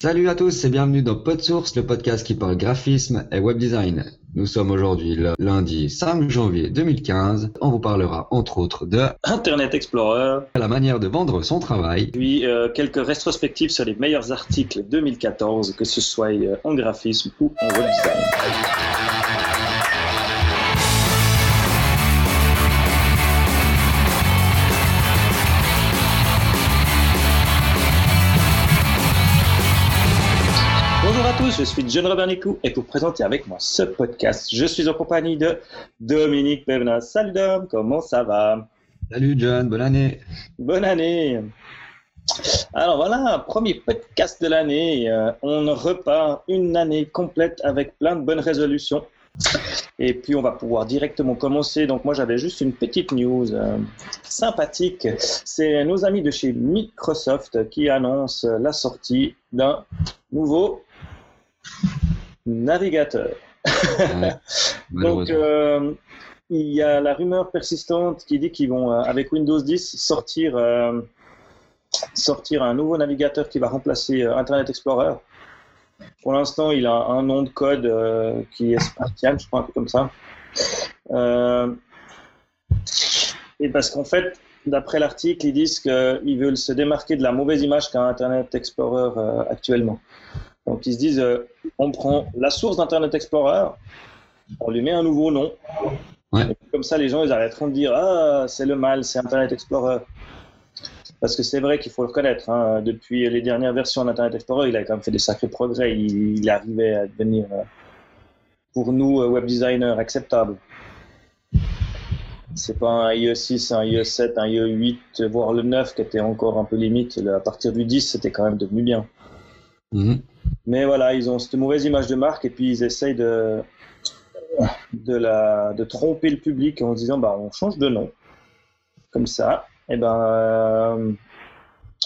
Salut à tous et bienvenue dans PodSource, le podcast qui parle graphisme et web design. Nous sommes aujourd'hui le lundi 5 janvier 2015. On vous parlera entre autres de Internet Explorer, la manière de vendre son travail, puis euh, quelques rétrospectives sur les meilleurs articles 2014, que ce soit euh, en graphisme ou en web design. Je suis John Robert Nicou et pour présenter avec moi ce podcast, je suis en compagnie de Dominique Bevna. Salut Dom, comment ça va? Salut John, bonne année. Bonne année. Alors voilà, premier podcast de l'année. Euh, on repart une année complète avec plein de bonnes résolutions. Et puis on va pouvoir directement commencer. Donc moi j'avais juste une petite news euh, sympathique. C'est nos amis de chez Microsoft qui annoncent la sortie d'un nouveau navigateur. Ouais, Donc euh, il y a la rumeur persistante qui dit qu'ils vont euh, avec Windows 10 sortir euh, sortir un nouveau navigateur qui va remplacer Internet Explorer. Pour l'instant, il a un nom de code qui est Spartian, je crois, un peu comme ça. Et parce qu'en fait, d'après l'article, ils disent qu'ils veulent se démarquer de la mauvaise image qu'a Internet Explorer actuellement. Donc ils se disent, on prend la source d'Internet Explorer, on lui met un nouveau nom. Ouais. Et puis comme ça, les gens, ils arrêteront de dire, ah, c'est le mal, c'est Internet Explorer. Parce que c'est vrai qu'il faut le reconnaître. hein, depuis les dernières versions d'Internet Explorer, il a quand même fait des sacrés progrès. Il, il arrivait à devenir, euh, pour nous, euh, web designer, acceptable. C'est pas un IE 6, un IE 7, un IE 8, voire le 9 qui était encore un peu limite. À partir du 10, c'était quand même devenu bien. Mhm. Mais voilà, ils ont cette mauvaise image de marque et puis ils essayent de, de, la, de tromper le public en se disant bah, on change de nom. Comme ça, et ben, euh,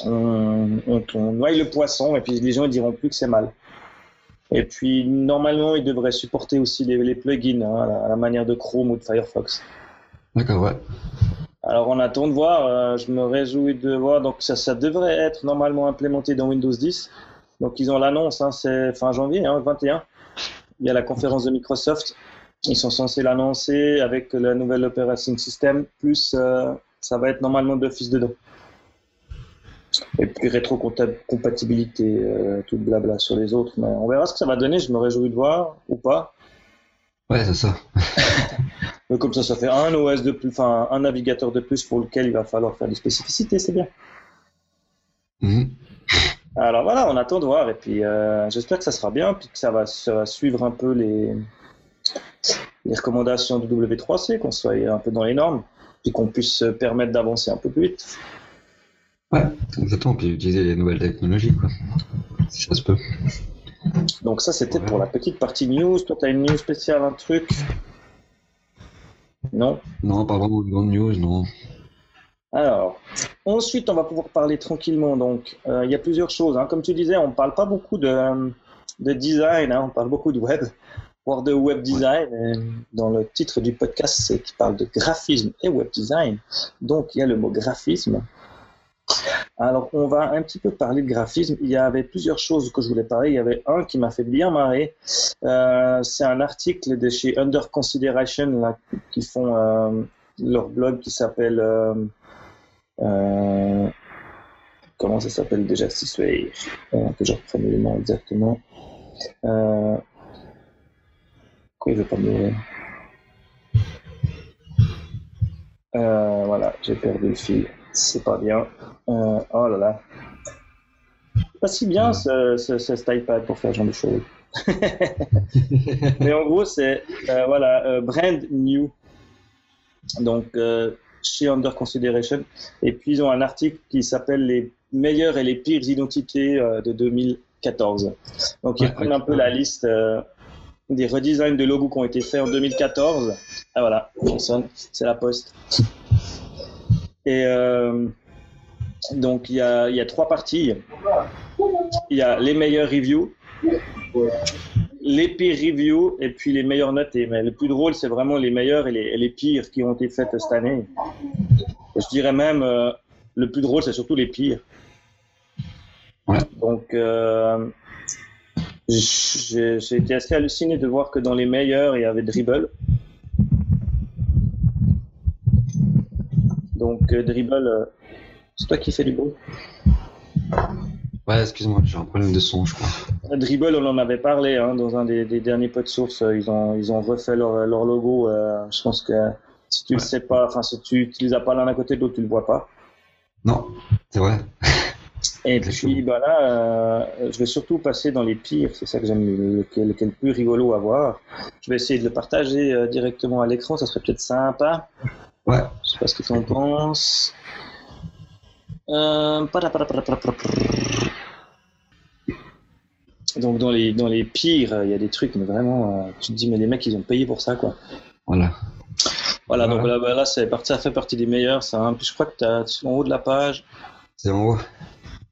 on, on, on noie le poisson et puis les gens ne diront plus que c'est mal. Et puis normalement, ils devraient supporter aussi les, les plugins hein, à, la, à la manière de Chrome ou de Firefox. D'accord, ouais. Alors on attend de voir, euh, je me réjouis de voir, donc ça, ça devrait être normalement implémenté dans Windows 10. Donc ils ont l'annonce, hein, c'est fin janvier, hein, 21. Il y a la conférence de Microsoft, ils sont censés l'annoncer avec la nouvelle operating system, plus euh, ça va être normalement d'office dedans. Et puis rétrocompatibilité, euh, tout le blabla sur les autres, mais on verra ce que ça va donner, je me réjouis de voir ou pas. Ouais, c'est ça. Mais comme ça, ça fait un OS de plus, enfin un navigateur de plus pour lequel il va falloir faire des spécificités, c'est bien. Mhm. Alors voilà, on attend de voir et puis euh, j'espère que ça sera bien, puis que ça va, ça va suivre un peu les, les recommandations du W3C, qu'on soit un peu dans les normes, puis qu'on puisse se permettre d'avancer un peu plus vite. Ouais, exactement. Puis utiliser les nouvelles technologies, quoi. Si ça se peut. Donc ça, c'était pour la petite partie news. Toi, tu as une news spéciale, un truc? Non? Non, pas vraiment de grande news, non. Alors, ensuite, on va pouvoir parler tranquillement. Donc, euh, il y a plusieurs choses. hein. Comme tu disais, on ne parle pas beaucoup de, de design, hein. on parle beaucoup de web, voire de web design. Dans le titre du podcast, c'est qui parle de graphisme et web design. Donc, il y a le mot graphisme. Alors, on va un petit peu parler de graphisme. Il y avait plusieurs choses que je voulais parler. Il y avait un qui m'a fait bien marrer. Euh, c'est un article de chez Under Consideration qui font euh, leur blog qui s'appelle. Euh, comment ça s'appelle déjà si c'est euh, que je reprenne le nom exactement. Euh, pourquoi il veut pas me euh, Voilà, j'ai perdu le fil. C'est pas bien. Euh, oh là là. Pas si bien ce, ce, ce- cet iPad pour faire ce genre de choses. Mais en gros, c'est euh, voilà, brand new. Donc, chez Under Consideration. Et puis, ils ont un article qui s'appelle Les meilleures et les pires identités euh, de 2014. Donc, ils Ouais, prennent ouais. un peu la liste euh, des redesigns de logos qui ont été faits en 2014. Ah voilà, c'est la poste. Et euh, donc, il y y a trois parties. Il y a les meilleures reviews, les pires reviews et puis les meilleures notées. Mais le plus drôle, c'est vraiment les meilleures et les, et les pires qui ont été faites cette année. Et je dirais même, euh, le plus drôle, c'est surtout les pires. Ouais. Donc, euh, j'ai été assez halluciné de voir que dans les meilleurs, il y avait Dribble. Donc, euh, Dribble, c'est toi qui fais du bruit. Ouais, excuse-moi, j'ai un problème de son, je crois. Dribble, on en avait parlé hein, dans un des, des derniers pods source. euh, Ils ont, ils ont refait leur, leur logo. euh, je pense que si tu le Ouais. sais pas, enfin, si tu, tu les as pas l'un à côté de l'autre, tu le vois pas. Non, c'est vrai. Et puis bah là, euh, je vais surtout passer dans les pires, c'est ça que j'aime, le- lequel, lequel le plus rigolo à voir. Je vais essayer de le partager euh, directement à l'écran, ça serait peut-être sympa. Ouais. Je sais pas ce que tu en penses. Euh. Donc dans les, dans les pires, il y a des trucs, mais vraiment, euh, tu te dis, mais les mecs, ils ont payé pour ça, quoi. Voilà. Voilà, donc là, bah, là c'est parti, ça fait partie des meilleurs, ça. hein. Puis je crois que tu as en haut de la page, C'est en haut.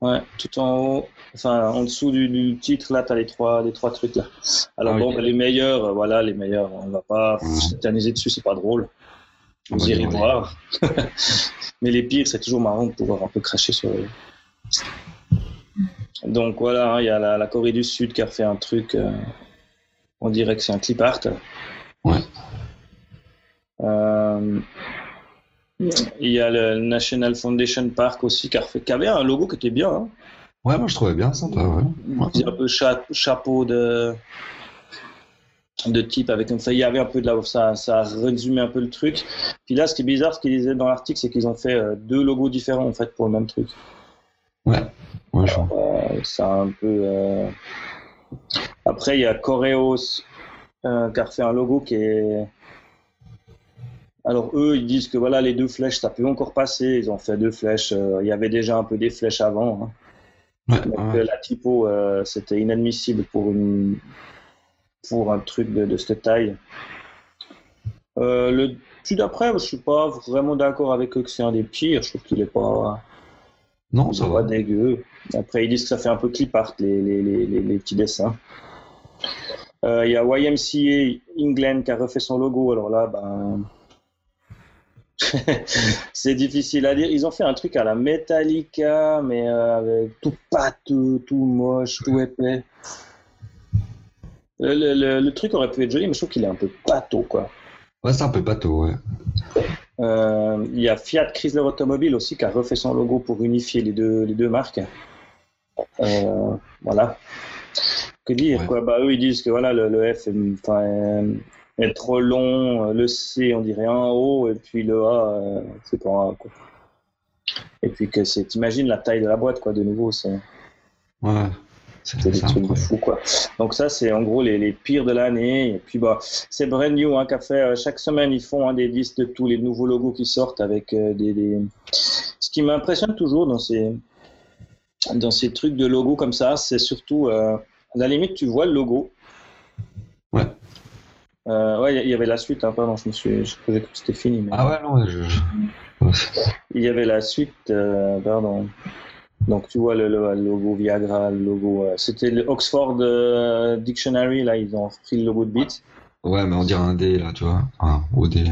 Ouais, tout en haut, enfin en dessous du, du titre, là, tu as les trois, les trois trucs là. Alors Ah oui. bon, bah, les meilleurs, euh, voilà, les meilleurs, on va pas s'éterniser dessus, c'est pas drôle. Vous irez voir. Mais les pires, c'est toujours marrant de pouvoir un peu cracher sur eux. Donc voilà, il y a la, la Corée du Sud qui a fait un truc, euh, on dirait que c'est un clip art. Ouais. Euh, il y a le National Foundation Park aussi qui, a refait, qui avait un logo qui était bien. hein. Ouais, moi je trouvais bien sympa, ouais. C'est un peu cha- chapeau de de type avec enfin, il y avait un peu de la ça ça résumait un peu le truc puis là ce qui est bizarre ce qu'ils disaient dans l'article c'est qu'ils ont fait euh, deux logos différents en fait pour le même truc Ouais. Ouais, je vois. Euh, un peu euh, après il y a Coreos euh, qui a refait un logo qui est alors eux ils disent que voilà les deux flèches ça peut encore passer ils ont fait deux flèches il y avait déjà un peu des flèches avant hein. Ouais, Donc, ouais. la typo, euh, c'était inadmissible pour, une, pour un truc de, de cette taille. Euh, le dessus d'après, je suis pas vraiment d'accord avec eux que c'est un des pires. Je trouve qu'il est pas, Non, ça va. dégueu. Après, ils disent que ça fait un peu clip art, les, les, les, les, les petits dessins. Euh, Il y a YMCA England qui a refait son logo. Alors là, ben. c'est difficile à dire. Ils ont fait un truc à la Metallica, mais euh, avec tout pâteux, tout moche, tout épais. Le, le- le- le truc aurait pu être joli, mais je trouve qu'il est un peu pâteau, quoi. Ouais, c'est un peu bateau, ouais. Euh, Il y a Fiat Chrysler Automobile aussi qui a refait son logo pour unifier les deux, les deux marques. Euh, voilà. Que dire Ouais. quoi Bah eux ils disent que voilà le, le F est, trop long, le C on dirait en haut et puis le A euh, c'est pas un quoi. Et puis que c'est t'imagines la taille de la boîte quoi de nouveau c'est Ouais. C'est des trucs de fou quoi. Donc ça c'est en gros les, les pires de l'année et puis bah c'est Brand New hein, qui a fait chaque semaine ils font hein, des listes de tous les nouveaux logos qui sortent avec euh, des, des- ce qui m'impressionne toujours dans ces dans ces trucs de logos comme ça c'est surtout euh, à la limite tu vois le logo Ouais. Euh, ouais il y avait la suite hein, pardon je me suis je croyais que c'était fini mais Ah ouais, non, je. il y avait la suite, pardon. Donc tu vois le, le- le logo Viagra, le logo. euh, C'était le Oxford euh, Dictionary, là ils ont repris le logo de Beats. Ouais, mais on dirait un D là, tu vois. Enfin, OD, ouais.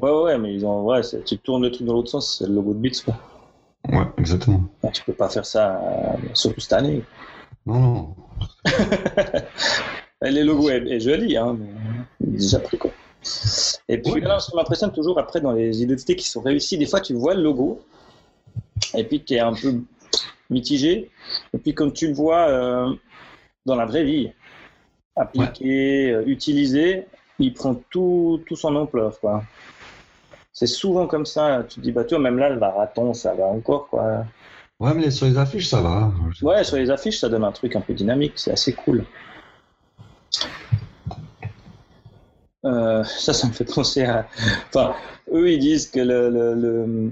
Ouais, ouais, ouais, mais ils ont. Ouais, tu tournes le truc dans l'autre sens, c'est le logo de Beats, quoi. Ouais, exactement. Bah, tu peux pas faire ça, euh, surtout cette année. Non, non. Le logo est, est joli, hein, mais déjà pris, quoi. Et puis Oui. là, ce qui m'impressionne toujours après dans les identités qui sont réussies, des fois tu vois le logo, et puis tu es un peu mitigé, et puis comme tu le vois euh, dans la vraie vie, appliqué, utilisé, il prend tout, tout son ampleur, quoi. C'est souvent comme ça, tu te dis, bah toi, même là, le marathon, ça va encore, quoi. Ouais, mais sur les affiches, ça va. Ouais, sur les affiches, ça donne un truc un peu dynamique, c'est assez cool. Euh, ça, ça me fait penser à. Enfin, eux, ils disent que le, le, le-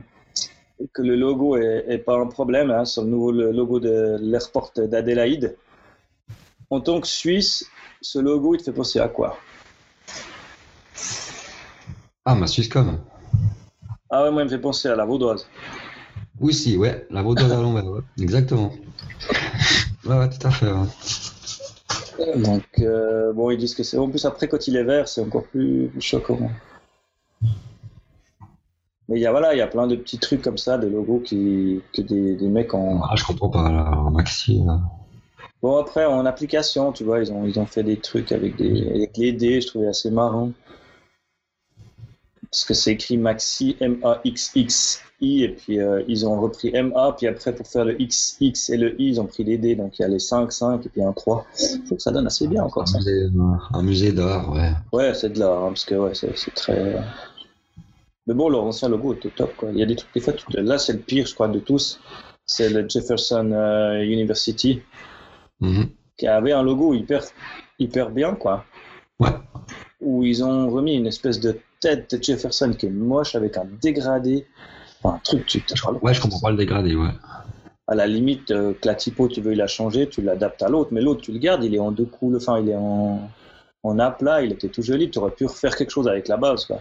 que le logo est, est pas un problème hein, sur le nouveau le logo de l'airport d'Adélaïde. En tant que Suisse, ce logo, il te fait penser à quoi? Ah, ma Swisscom. Ah ouais, moi, il me fait penser à la Vaudoise. Oui, si, ouais. La vaudoise à l'envers, ouais. Exactement. Ouais, ouais, tout à fait. ouais. Donc, euh, bon, ils disent que c'est. En plus, après, quand il est vert, c'est encore plus, plus choquant. Mais il y a, voilà, il y a plein de petits trucs comme ça, des logos qui, que des, des mecs en. Ah, je comprends pas, Maxi, là. Bon, après, en application, tu vois, ils ont, ils ont fait des trucs avec, des, avec les dés, je trouvais assez marrant. Parce que c'est écrit Maxi, M-A-X-X-I, et puis euh, ils ont repris M-A, puis après, pour faire le X, X et le I, ils ont pris les dés, donc il y a les 5, 5, et puis un 3. Je trouve que ça donne assez bien encore un ça. musée, un musée d'art, ouais. Ouais, c'est de l'art, hein, parce que ouais, c'est très. Mais bon, leur ancien logo était top, quoi. Il y a des trucs, des fois, tu te- là, c'est le pire, je crois, de tous. C'est le Jefferson euh, University, Mhm. qui avait un logo hyper, hyper bien, quoi. Ouais. Où ils ont remis une espèce de tête de Jefferson qui est moche avec un dégradé. Enfin, un truc, tu Ouais, je comprends pas le dégradé, ouais. À la limite, euh, que la typo, tu veux la changer, tu l'adaptes à l'autre, mais l'autre, tu le gardes, il est en deux coups, enfin, il est en, en aplat, il était tout joli, tu aurais pu refaire quelque chose avec la base, quoi.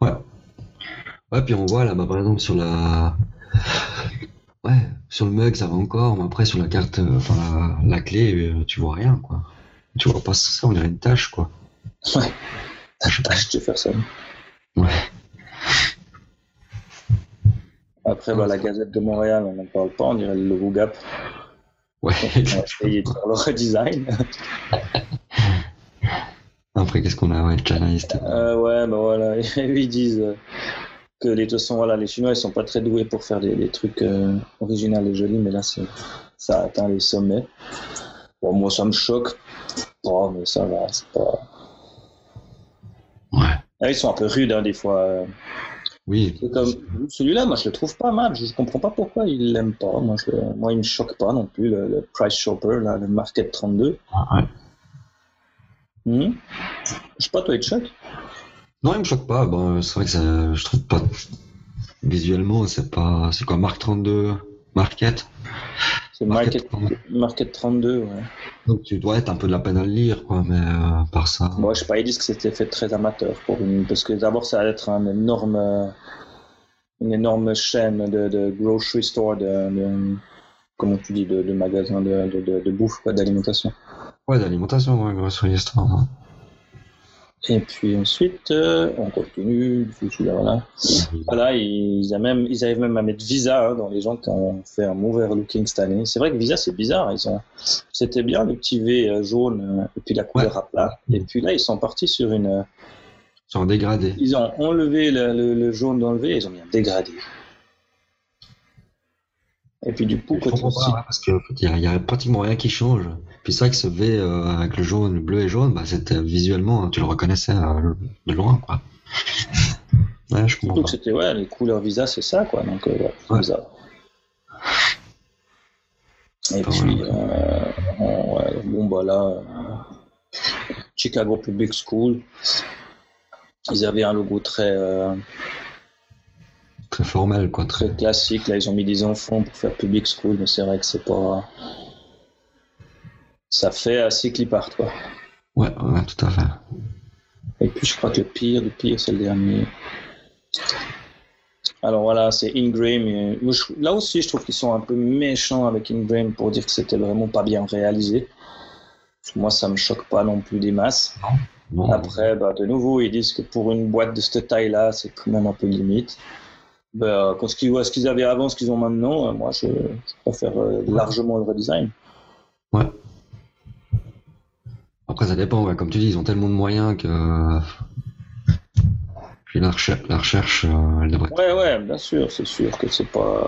Ouais. Ouais, puis on voit là, bah, par exemple, sur la. Ouais, sur le mug, ça va encore, mais après, sur la carte, euh, enfin, la, la clé, euh, tu vois rien, quoi. Tu vois pas ça, on dirait une tâche, quoi. Ouais. Je sais pas. Tâche Jefferson. Ouais. Après, bah, la Gazette de Montréal, on n'en parle pas, on dirait le logo Gap. Ouais. On va essayer de faire le redesign. Après, qu'est-ce qu'on a Ouais, Chanaist. Euh, ouais, bah voilà, ils disent euh, que les, de toute façon, voilà, les Chinois, ils sont pas très doués pour faire des, des trucs euh, originaux et jolis, mais là, ça a atteint les sommets. Bon, moi, ça me choque. Oh, mais ça va, c'est pas... Ouais. Ah, ils sont un peu rudes, hein, des fois. euh. Oui. Comme celui-là, moi je le trouve pas mal. Je comprends pas pourquoi il l'aime pas. Moi, je, moi, il me choque pas non plus le, le Price Shopper, là, le Market 32. Ah, ouais. Hmm? Je sais pas, toi, il te choque? Non, il me choque pas. Bon, c'est vrai que ça, je trouve pas. Visuellement, c'est pas. C'est quoi, Mark 32 Market C'est Market, 32. Market 32, ouais. Donc tu dois être un peu de la peine à le lire, quoi, mais euh, par ça. Moi, je sais pas, ils disent que c'était fait très amateur pour une, parce que d'abord, ça allait être un énorme, une énorme chaîne de, de grocery store, de, de- comment tu dis, de, de magasins de, de, de, de bouffe, quoi, d'alimentation. Ouais, d'alimentation, ouais, grocery store. hein. Et puis ensuite, euh, on continue, voilà. Voilà, ils, a même, ils arrivent même à mettre Visa hein, dans les gens qui ont fait un mauvais looking cette année. C'est vrai que Visa, c'est bizarre. Ils ont, c'était bien le petit V euh, jaune euh, et puis la couleur à plat. Et puis là, ils sont partis sur une. un dégradé. Ils ont enlevé le, le- le jaune dans le V et ils ont mis un dégradé. Et puis du coup, Je comprends pas, ouais, parce qu'il y, a- y a pratiquement rien qui change. Puis c'est vrai que ce V euh, avec le jaune, le bleu et jaune, bah, c'était visuellement, hein, tu le reconnaissais euh, de loin, quoi. Ouais, je comprends Surtout pas. que c'était, ouais, les couleurs Visa, c'est ça, quoi. Donc, euh, ouais. Visa. Et Pas puis, euh, bon, bah là, euh, Chicago Public School, ils avaient un logo très, euh, Très formel, quoi. Très... très classique. Là, ils ont mis des enfants pour faire Public School, mais c'est vrai que c'est pas. Ça fait assez clip art, quoi. Ouais, ouais, tout à fait. Et puis je crois que le pire du pire, c'est le dernier. Alors voilà, c'est Ingram. et- Là aussi, je trouve qu'ils sont un peu méchants avec Ingram pour dire que c'était vraiment pas bien réalisé. Moi, ça me choque pas non plus des masses. Après, bah, de nouveau, ils disent que pour une boîte de cette taille-là, c'est quand même un peu limite. Bah, quand ce qu'ils ce qu'ils avaient avant, ce qu'ils ont maintenant, euh, moi, je, je préfère euh, largement le redesign. Après, ça dépend, ouais. Comme tu dis, ils ont tellement de moyens que. Puis la recherche, la recherche euh, elle devrait. Ouais, ouais, bien sûr, c'est sûr que c'est pas.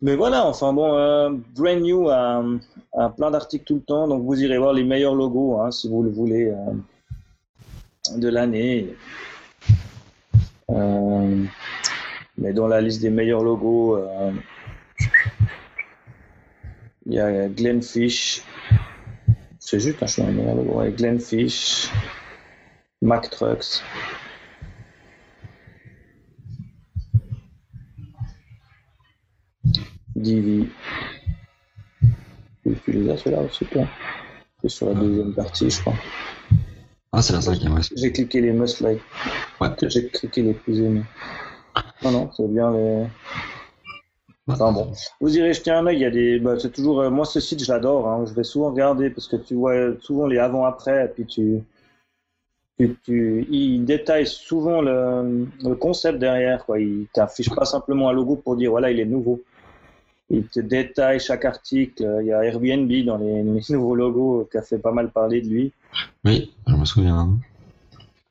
Mais voilà, enfin bon, euh, Brand New a, a plein d'articles tout le temps, donc vous irez voir les meilleurs logos hein, si vous le voulez euh, de l'année. Euh, mais dans la liste des meilleurs logos, euh, il y a Glenfish. C'est juste un le meilleur logo. ouais, Glenfish, Mack Trucks. Divi. Tu les as ceux-là aussi, toi C'est sur la deuxième partie, je crois. Ah, c'est la cinquième, ouais. J'ai cliqué les must like. Ouais. J'ai cliqué les plus aimés. Non, non, c'est bien les. Enfin bon, vous irez jeter un œil. Il y a des, bah, c'est toujours, euh, moi ce site je l'adore. Hein. Je vais souvent regarder parce que tu vois souvent les avant-après, puis tu, tu, tu, il détaille souvent le, le concept derrière. Quoi. Il t'affiche pas simplement un logo pour dire voilà il est nouveau. Il te détaille chaque article. Il y a Airbnb dans les, les nouveaux logos qui a fait pas mal parler de lui. Oui, je me souviens.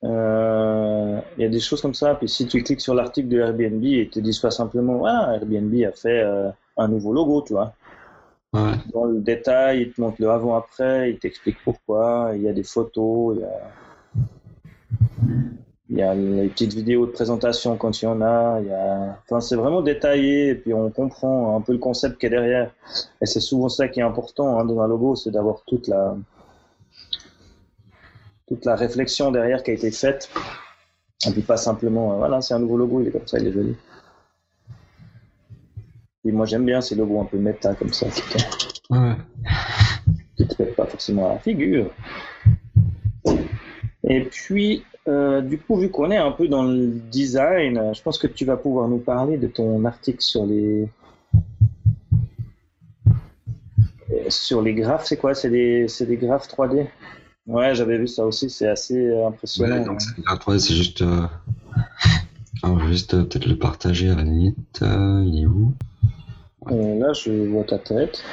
Euh, il y a des choses comme ça. Puis si tu cliques sur l'article de Airbnb, ils te disent pas simplement ah, Airbnb a fait euh, un nouveau logo, tu vois. Ouais. Dans le détail, il te montre le avant-après, il t'explique pourquoi. Il y a des photos, il y a, il y a les petites vidéos de présentation quand il y en a. Il y a... Enfin, c'est vraiment détaillé et puis on comprend un peu le concept qui est derrière. Et c'est souvent ça qui est important hein, dans un logo, c'est d'avoir toute la toute la réflexion derrière qui a été faite. Et puis pas simplement, euh, voilà, c'est un nouveau logo, il est comme ça, il est joli. Et moi j'aime bien ces logos un peu méta comme ça, qui te, Ouais. qui te pas forcément à la figure. Et puis, euh, du coup, vu qu'on est un peu dans le design, je pense que tu vas pouvoir nous parler de ton article sur les sur les graphes. C'est quoi? C'est des des graphes 3D Ouais, j'avais vu ça aussi. C'est assez impressionnant. Ouais, donc c'est 3D, c'est juste. euh, Alors, juste euh, peut-être le partager à la limite. Euh, il est où? Là, je vois ta tête.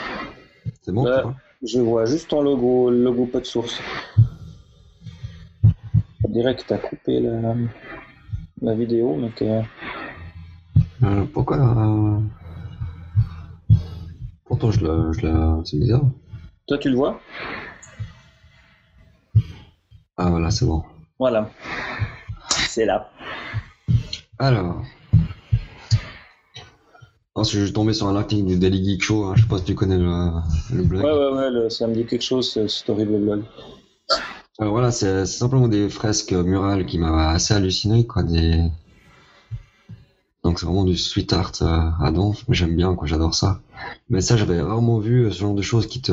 C'est bon, Ouais. vois? Je vois juste ton logo, le logo pas de source. On dirait que tu as coupé la, la vidéo, donc euh, Euh, Pourquoi euh, Pourtant, je la. Je la... C'est bizarre. toi tu le vois? Ah, voilà, c'est bon. Voilà. C'est là. Alors. Ensuite, je suis tombé sur un article du Daily Geek Show. hein. Je sais pas si tu connais le, le blog. Ouais, ouais, ouais, le- ça me dit quelque chose, ce- horrible blog. Alors voilà, c'est c'est simplement des fresques murales qui m'avaient assez halluciné, quoi. Des... Donc c'est vraiment du street art euh, à donf, mais j'aime bien, quoi. J'adore ça. Mais ça, j'avais rarement vu euh, ce genre de choses qui te.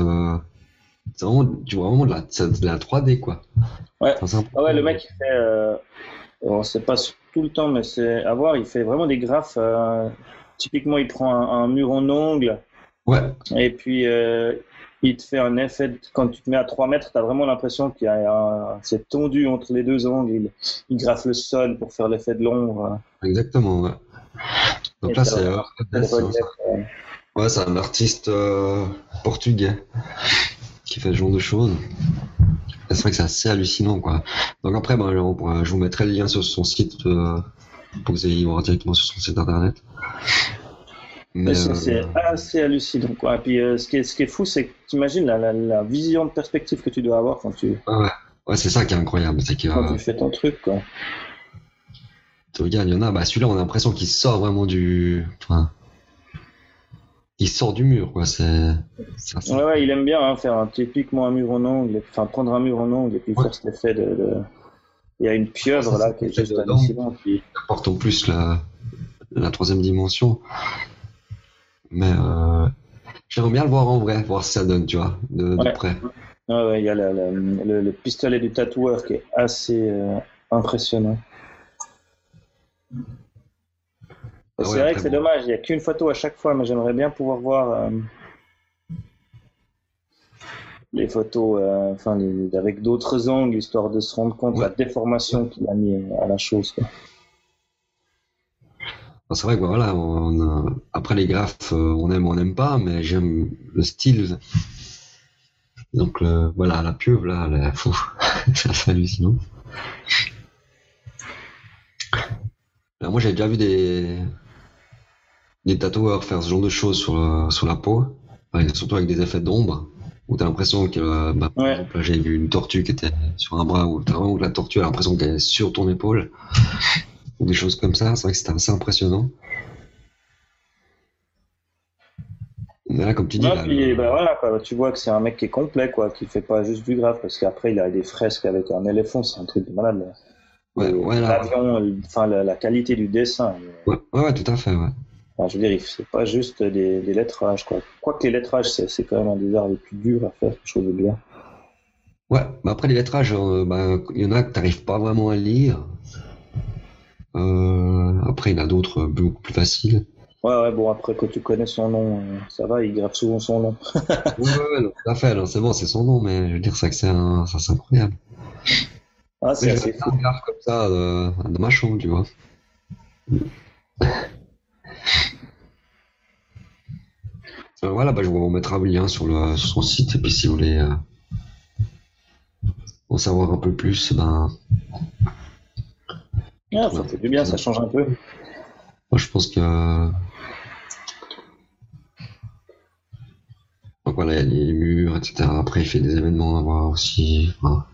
C'est vraiment, tu vois vraiment de la, c'est de la 3D, quoi. Ouais. Enfin, c'est un peu- Ah ouais, le mec, il fait. Euh, bon, c'est pas tout le temps, mais c'est à voir, il fait vraiment des graphes. euh, typiquement, il prend un, un mur en ongle Ouais, et puis euh, il te fait un effet. de- Quand tu te mets à 3 mètres, tu as vraiment l'impression qu'il y a un- c'est tendu entre les deux angles. Il, il graffe le sol pour faire l'effet de l'ombre. exactement, ouais. Donc Et là, c'est. euh, Ouais, c'est un artiste euh, portugais qui fait ce genre de choses. C'est vrai que c'est assez hallucinant, quoi. Donc après, ben, je vous mettrai le lien sur son site euh, pour que vous ayez voir directement sur son site internet. Mais c'est euh, assez hallucinant. Quoi. Et puis, euh, ce, qui est, ce qui est fou, c'est que tu imagines la, la, la vision de perspective que tu dois avoir quand tu, ouais, c'est ça qui est incroyable, c'est que quand euh, tu fais ton truc. Quoi. tu regardes, il y en a, bah celui-là, on a l'impression qu'il sort vraiment du, enfin, il sort du mur, quoi. C'est, Ouais, ouais, il aime bien hein, faire un, typiquement un mur en ongle, enfin prendre un mur en ongle et puis Ouais. faire cet effet de. de- Il y a une pieuvre Ça, là qui est juste hallucinante. Puis... apporte en plus la, la troisième dimension. Mais euh, j'aimerais bien le voir en vrai, voir si ça donne, tu vois, de, près. Ouais, ouais, il y a la- la- le, le pistolet du tatoueur qui est assez euh, impressionnant. Ah c'est vrai que c'est bon. dommage, il n'y a qu'une photo à chaque fois, mais j'aimerais bien pouvoir voir euh, les photos euh, enfin, les- avec d'autres angles, histoire de se rendre compte de la déformation qu'il a mis à la chose. quoi. C'est vrai que bah, voilà, on après les graphes, euh, on aime ou on n'aime pas, mais j'aime le style. Donc le- voilà, la pieuvre là, elle est fou, c'est hallucinant. Alors, moi j'avais déjà vu des des tatoueurs faire ce genre de choses sur, le- sur la peau, surtout avec des effets d'ombre, où t'as l'impression que, euh, bah, par Ouais. exemple, là j'ai vu une tortue qui était sur un bras, où t'as vraiment que la tortue a l'impression qu'elle est sur ton épaule, ou des choses comme ça, c'est vrai que c'était assez impressionnant. Mais là, comme tu dis, Ouais, là, puis, le- bah, voilà, quoi, tu vois que c'est un mec qui est complet, quoi, qui fait pas juste du graphe, parce qu'après il a des fresques avec un éléphant, c'est un truc de malade. là. Ouais, ouais, enfin la, la qualité du dessin. ouais, tout à fait, ouais. Enfin, je veux dire, c'est pas juste des, des lettrages, quoi. Quoique les lettrages, c'est c'est quand même un des arts les plus durs à faire, quelque chose de bien. Ouais, mais après les lettrages, euh, bah, il y en a que t'arrives pas vraiment à lire. Euh, après, il y en a d'autres euh, beaucoup plus faciles. Ouais, ouais, bon, après, quand tu connais son nom, euh, ça va, il grave souvent son nom. Ouais, ouais, non, tout à fait, c'est bon, c'est son nom, mais je veux dire, c'est que c'est un, ça, c'est incroyable. Ah, c'est assez fou. un graphe comme ça de, de machin, tu vois. Euh, voilà, bah, je vous mettra le lien sur, le, sur son site. Et puis si vous voulez euh, en savoir un peu plus, ben, Ah, ça fait du bien, ça change un peu. moi, je pense que. Donc voilà, il y a les murs, etc. Après, il fait des événements à voir aussi. Voilà.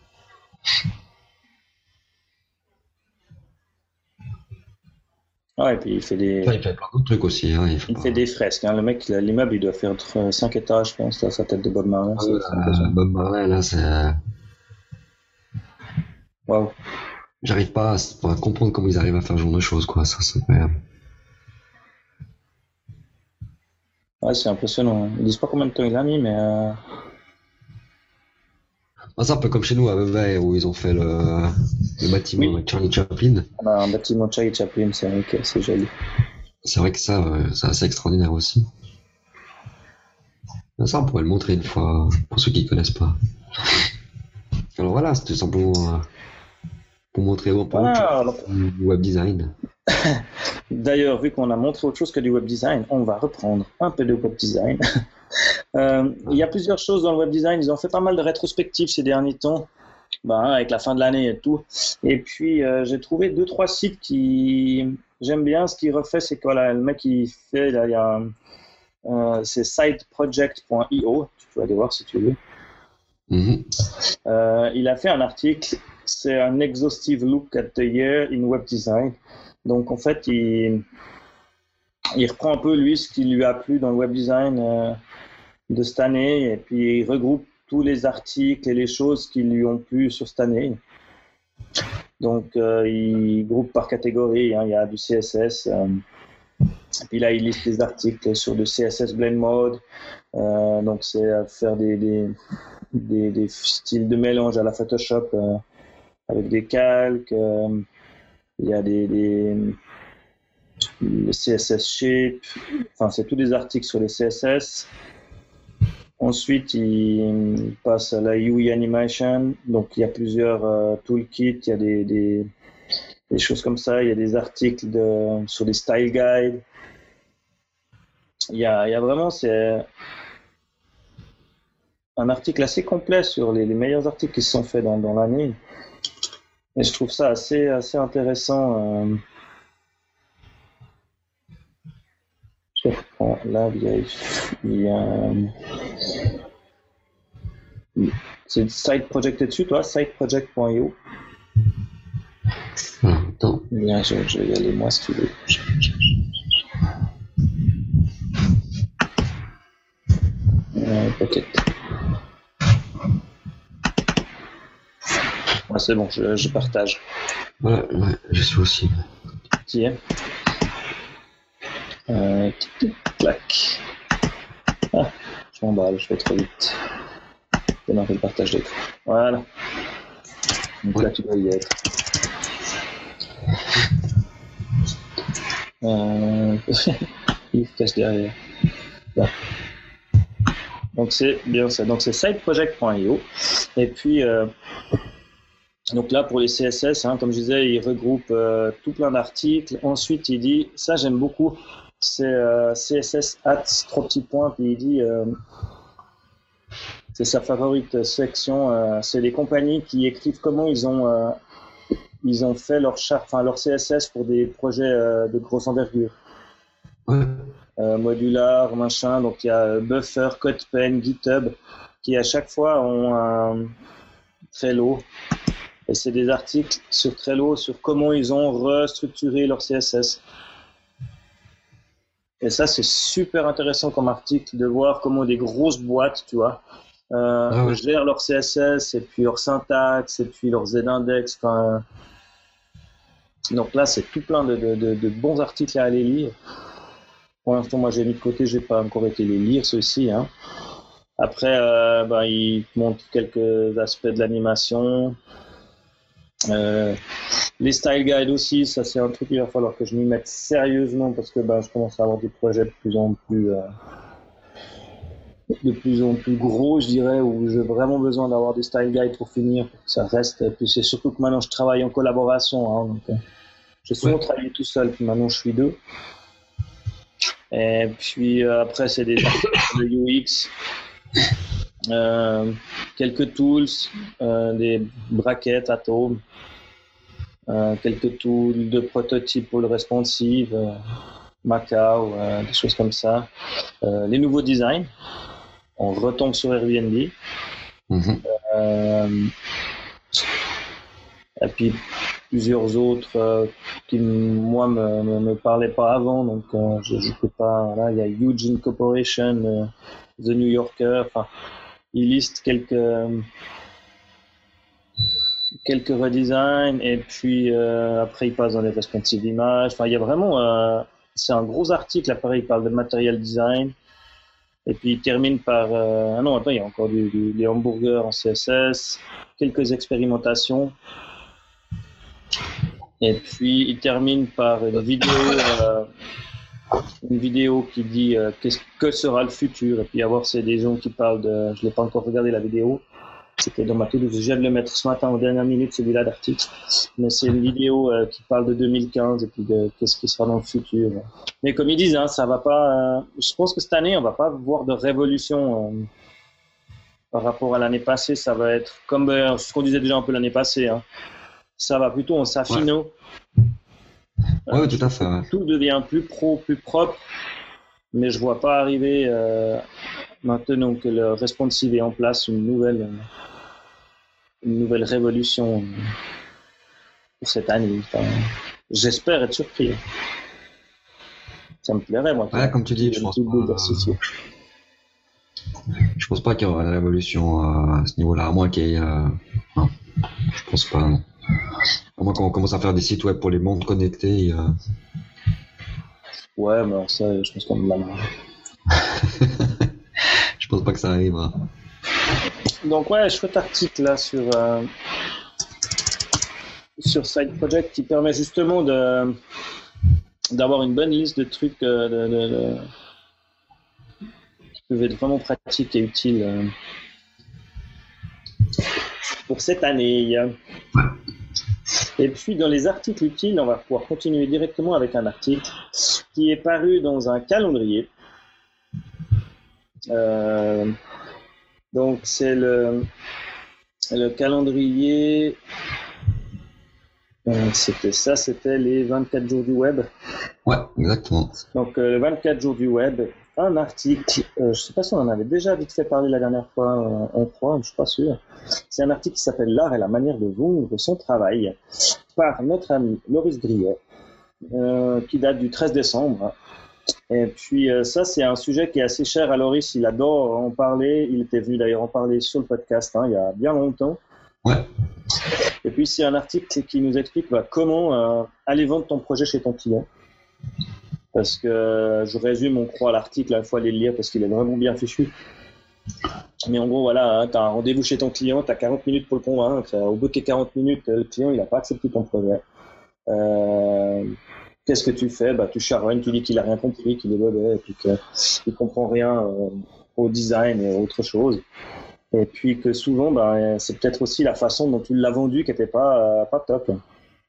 Ouais, et puis il fait des, Enfin, il fait plein d'autres trucs aussi. Hein. Il fait, des fresques. hein. Le mec, l'immeuble, il doit faire entre 5 étages, je pense, là, sa tête de Bob Marley. Euh, impressionnant. Bob Marley, là, c'est. Waouh. J'arrive pas à, à comprendre comment ils arrivent à faire ce genre de choses, quoi. Ça, c'est. Ouais, c'est impressionnant. hein. Ils disent pas combien de temps il a mis, mais euh, Ah, c'est un peu comme chez nous à Vevey où ils ont fait le, le bâtiment Oui. Charlie Chaplin. on a un bâtiment Charlie Chaplin, c'est vrai que c'est joli. C'est vrai que ça, euh, c'est assez extraordinaire aussi. Ça, on pourrait le montrer une fois pour ceux qui connaissent pas. Alors voilà, c'était simplement euh, pour montrer un peu alors, du web design. D'ailleurs, vu qu'on a montré autre chose que du web design, on va reprendre un peu de web design. Euh, il y a plusieurs choses dans le web design. Ils ont fait pas mal de rétrospectives ces derniers temps, ben, avec la fin de l'année et tout. Et puis, euh, j'ai trouvé deux, trois sites qui. J'aime bien ce qu'il refait, c'est que voilà, le mec, il fait. Là, il y a. euh, c'est siteproject.io. Tu peux aller voir si tu veux. Mhm. Euh, il a fait un article, c'est un exhaustive look at the year in web design. Donc en fait, il, reprend un peu lui ce qui lui a plu dans le web design euh, de cette année et puis il regroupe tous les articles et les choses qui lui ont plu sur cette année. Donc euh, il groupe par catégorie, hein, il y a du CSS. euh, et puis là, il liste des articles sur du CSS Blend Mode. Donc c'est faire des, styles de mélange à la Photoshop avec des calques. euh, il y a des, des CSS Shape. Enfin, c'est tous des articles sur les CSS. Ensuite, il passe à la UI Animation. Donc, il y a plusieurs euh, toolkits, il y a des, des, des choses comme ça. Il y a des articles sur les style guides. Il y a, vraiment, un article assez complet sur les, les meilleurs articles qui se sont faits dans, dans l'année. Et je trouve ça assez, assez intéressant. euh. Je reprends là, il y a, il y a c'est Site Project dessus, toi, siteproject.io. Attends. Bien, je, je vais y aller moi si tu veux. Euh, Pocket. Ouais, c'est bon, je, je partage. Voilà, ouais, je suis aussi. Qui est? Euh, clac. Ah, je m'emballe, je fais trop vite. Démarrer le partage d'écran. Voilà. Donc là, tu dois y être. Euh... Il se cache derrière. Là. Donc c'est bien ça. Donc c'est sideproject.io. Et puis euh, donc là pour les CSS, hein, comme je disais, il regroupe euh, tout plein d'articles. Ensuite il dit, ça j'aime beaucoup, c'est euh, CSS at trois petits points. Puis il dit, euh, c'est sa favorite section. c'est les compagnies qui écrivent comment ils ont ils ont fait leur enfin leur CSS pour des projets de grosse envergure Ouais. modular, machin. Donc il y a Buffer, CodePen, GitHub, qui à chaque fois ont un Trello. Et c'est des articles sur Trello sur comment ils ont restructuré leur CSS. Et ça, c'est super intéressant comme article de voir comment des grosses boîtes, tu vois, euh, Ah ouais. gèrent leur CSS et puis leur syntaxe et puis leur Z-index. Donc là, c'est tout plein de, de- de- de bons articles à aller lire. Pour l'instant, moi, j'ai mis de côté, j'ai pas encore été les lire, ceux-ci. Hein. Après, euh, ben, il montre quelques aspects de l'animation. Euh, les style guides aussi, ça c'est un truc qu'il va falloir que je m'y mette sérieusement parce que ben, je commence à avoir des projets de plus en plus euh, de plus en plus gros, je dirais, où j'ai vraiment besoin d'avoir des style guides pour finir, pour que ça reste. Et puis c'est surtout que maintenant je travaille en collaboration. Hein, donc, euh, j'ai souvent Ouais. travaillé tout seul, puis maintenant je suis deux. Et puis euh, après, c'est des de UX, quelques tools, euh, des braquettes, atomes, euh, quelques tools de prototype pour le responsive, euh, Macao, euh, des choses comme ça. Euh, les nouveaux designs, on retombe sur Airbnb. Mhm. Euh, et puis plusieurs autres euh, qui moi me, me, me parlaient pas avant donc euh, je, je peux pas là il y a Eugene Corporation euh, The New Yorker enfin il liste quelques quelques redesigns et puis euh, après il passe dans les responsive images enfin il y a vraiment euh, c'est un gros article. Après il parle de material design. Et puis il termine par euh, ah non attends il y a encore du, du- des hamburgers en CSS quelques expérimentations. Et puis il termine par une vidéo, une vidéo qui dit euh, qu'est-ce que sera le futur. Et puis à voir c'est des gens qui parlent de, je l'ai pas encore regardé la vidéo. C'était dans ma to je viens de le mettre ce matin en dernière minute celui-là d'article. Mais c'est une vidéo euh, qui parle de 2015 et puis de qu'est-ce qui sera dans le futur. Mais comme ils disent, hein, ça va pas. euh, je pense que cette année on va pas voir de révolution. par rapport à l'année passée, ça va être comme ce qu'on disait déjà un peu l'année passée. hein. Ça va plutôt en s'affino. Ouais, tout à fait. ouais. Tout devient plus pro, plus propre. Mais je vois pas arriver euh, maintenant que le responsive est en place une nouvelle, euh, une nouvelle révolution euh, pour cette année. Enfin, J'espère être surpris. Ça me plairait, moi. Ouais, comme tu dis, je pense pas. Je pense pas qu'il y aura la révolution à ce niveau-là, à moins qu'il y ait. euh, Non, je pense pas. Non. À moins qu'on commence à faire des sites web pour les mondes connectés. euh, Ouais, mais alors ça, je pense qu'on l'a Je pense pas que ça arrivera. Donc ouais, chouette article là sur euh, sur Side Project qui permet justement de d'avoir une bonne liste de trucs euh, de, de- de- qui peuvent être vraiment pratiques et utiles pour cette année. Et puis dans les articles utiles, on va pouvoir continuer directement avec un article qui est paru dans un calendrier. Euh, donc c'est le, le calendrier. Euh, C'était ça, c'était les 24 jours du web. Ouais, exactement. Donc euh, le 24 jours du web, un article, euh, je ne sais pas si on en avait déjà vite fait parler la dernière fois, euh, on croit, je suis pas sûr. C'est un article qui s'appelle L'art et la manière de vendre son travail par notre ami Maurice Grillet, euh, qui date du 13 décembre. Et puis euh, ça, c'est un sujet qui est assez cher à Loris, il adore en parler, il était venu d'ailleurs en parler sur le podcast hein, il y a bien longtemps. Ouais. Et puis c'est un article qui nous explique bah, comment aller vendre ton projet chez ton client. Parce que euh, je résume, on croit l'article, il faut aller le lire parce qu'il est vraiment bien fichu. Mais en gros, voilà, tu as un rendez-vous chez ton client, tu as 40 minutes pour le convaincre. Au bout de tes 40 minutes, le client il n'a pas accepté ton projet. Euh, Qu'est-ce que tu fais? Bah, Tu charognes, tu dis qu'il a rien compris, qu'il est mauvais, et puis qu'il ne comprend rien euh, au design et autre chose. Et puis que souvent, bah, c'est peut-être aussi la façon dont tu l'as vendu qui n'était pas, euh, pas top.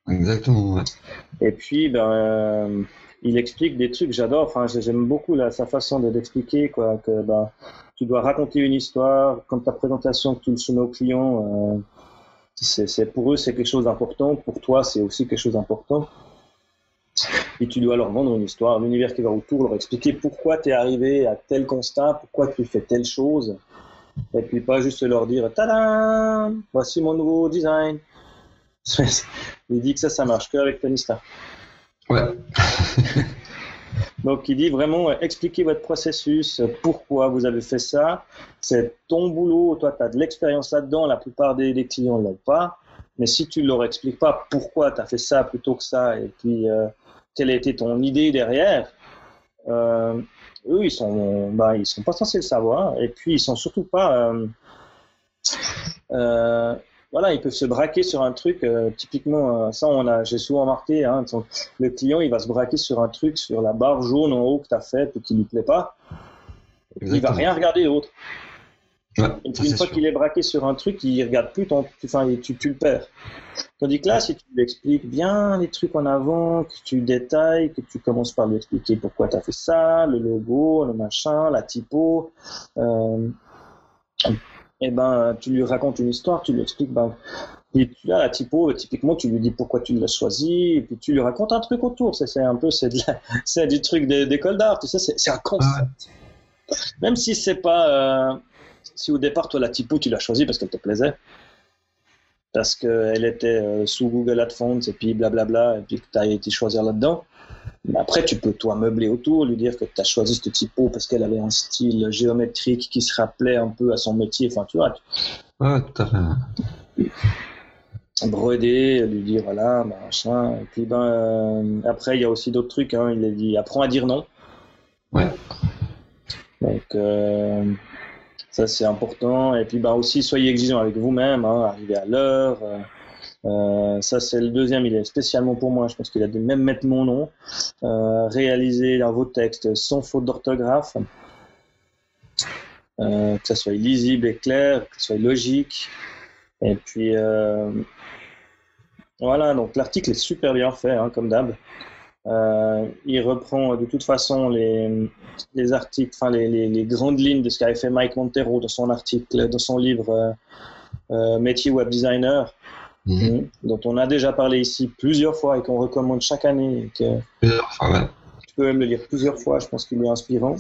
Exactement, ouais. Et puis, ben, euh, il explique des trucs, j'adore, enfin, j'aime beaucoup sa façon de l'expliquer, quoi, que ben, tu dois raconter une histoire, comme ta présentation que tu le soumets aux clients, euh, pour eux c'est quelque chose d'important, pour toi c'est aussi quelque chose d'important. Et tu dois leur vendre une histoire, un univers qui va autour, leur expliquer pourquoi tu es arrivé à tel constat, pourquoi tu fais telle chose, et puis pas juste leur dire Tadam Voici mon nouveau design. Il dit que ça, ça marche que avec Tony Stark. Ouais. Donc, il dit vraiment euh, expliquez votre processus, euh, pourquoi vous avez fait ça. C'est ton boulot, toi, tu as de l'expérience là-dedans. La plupart des, clients ne l'ont pas. Mais si tu ne leur expliques pas pourquoi tu as fait ça plutôt que ça, et puis euh, quelle a été ton idée derrière, euh, eux, ils sont, bah, sont pas censés le savoir. Et puis, ils sont surtout pas. Voilà, ils peuvent se braquer sur un truc. euh, typiquement, euh, ça, on a, j'ai souvent remarqué. Hein, le client, il va se braquer sur un truc, sur la barre jaune en haut que tu as faite ou qui lui plaît pas. Il va Exactement. rien regarder d'autre. Ouais, une fois qu'il est braqué sur un truc, il regarde plus ton, enfin, tu, tu le perds. Tandis que là, si tu lui expliques bien les trucs en avant, que tu détailles, que tu commences par lui expliquer pourquoi tu as fait ça, le logo, le machin, la typo, euh, et ben, tu lui racontes une histoire, tu lui expliques, ben, et puis là, la typo, typiquement, tu lui dis pourquoi tu l'as choisi, et puis tu lui racontes un truc autour. C'est c'est un peu, c'est du truc d'école d'art, tu sais, c'est c'est un concept. Même si c'est pas, euh, si au départ, toi, la typo, tu l'as choisie parce qu'elle te plaisait, parce qu'elle était euh, sous Google AdFonts, et puis blablabla, et puis que tu as été choisir là-dedans. Mais après, tu peux, toi, meubler autour, lui dire que tu as choisi cette typo parce qu'elle avait un style géométrique qui se rappelait un peu à son métier. Enfin, tu vois, Ouais, tout à fait. broder, lui dire voilà, machin. Et puis ben, euh, après, il y a aussi d'autres trucs. Hein. Il a dit apprends à dire non. Ouais. Donc, euh, ça c'est important. Et puis ben, aussi, soyez exigeant avec vous-même, hein, arrivez à l'heure. euh, euh, ça c'est le deuxième, il est spécialement pour moi. Je pense qu'il a dû même mettre mon nom. Euh, réaliser dans vos textes sans faute d'orthographe. Euh, que ça soit lisible et clair, que ça soit logique. Et puis, euh, voilà, donc l'article est super bien fait, hein, comme d'hab. Il reprend de toute façon les, les grandes lignes de ce qu'avait fait Mike Montero dans son article, dans son livre Métier Web Designer, Mhm. dont on a déjà parlé ici plusieurs fois et qu'on recommande chaque année. Et que Plusieurs fois, ouais. tu peux même le lire plusieurs fois, je pense qu'il est inspirant.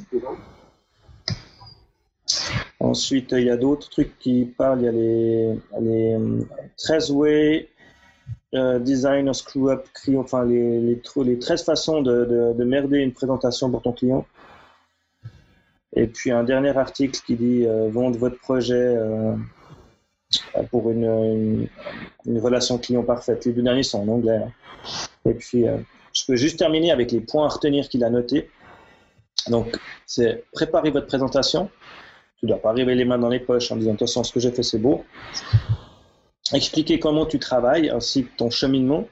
Ensuite, il y a d'autres trucs qui parlent. Il y a les, les euh, 13 way euh, design or screw up, cri- enfin les, les, tr- les 13 façons de, de, de merder une présentation pour ton client. Et puis un dernier article qui dit euh, vendre votre projet euh, pour une, une, une relation client parfaite. Les deux derniers sont en anglais. hein. Et puis, euh, je peux juste terminer avec les points à retenir qu'il a notés. Donc, c'est préparer votre présentation. Tu ne dois pas arriver les mains dans les poches en disant attention, ce que j'ai fait, c'est beau. Expliquer comment tu travailles ainsi que ton cheminement.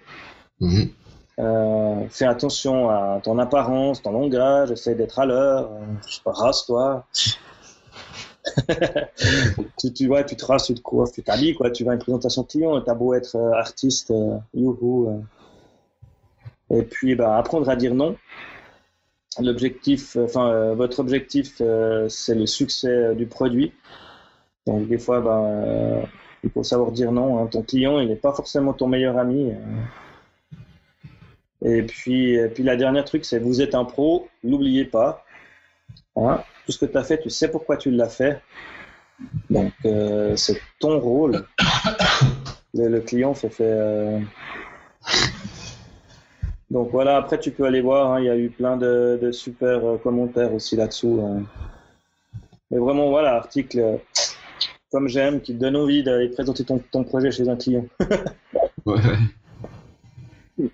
Mhm. Euh, fais attention à ton apparence, ton langage, essaie d'être à l'heure. Euh, je sais pas, rase-toi. tu, tu, te rases, tu te coiffes, tu t'habilles, quoi. Tu vas une présentation client t'as beau être euh, artiste, euh, youhou. euh. Et puis, bah, apprendre à dire non. L'objectif, enfin, votre objectif, c'est le succès du produit. Donc, des fois, bah, il faut savoir dire non. hein. Ton client, il n'est pas forcément ton meilleur ami. Et puis, puis la dernière truc, c'est vous êtes un pro, n'oubliez pas. Hein, tout ce que tu as fait, tu sais pourquoi tu l'as fait. Donc, euh, c'est ton rôle. Le, le client fait. fait euh, Donc voilà, après tu peux aller voir, hein, il y a eu plein de, de super euh, commentaires aussi là-dessous. euh. Mais vraiment, voilà, article comme j'aime, qui te donne envie d'aller présenter ton, ton projet chez un client. Ouais.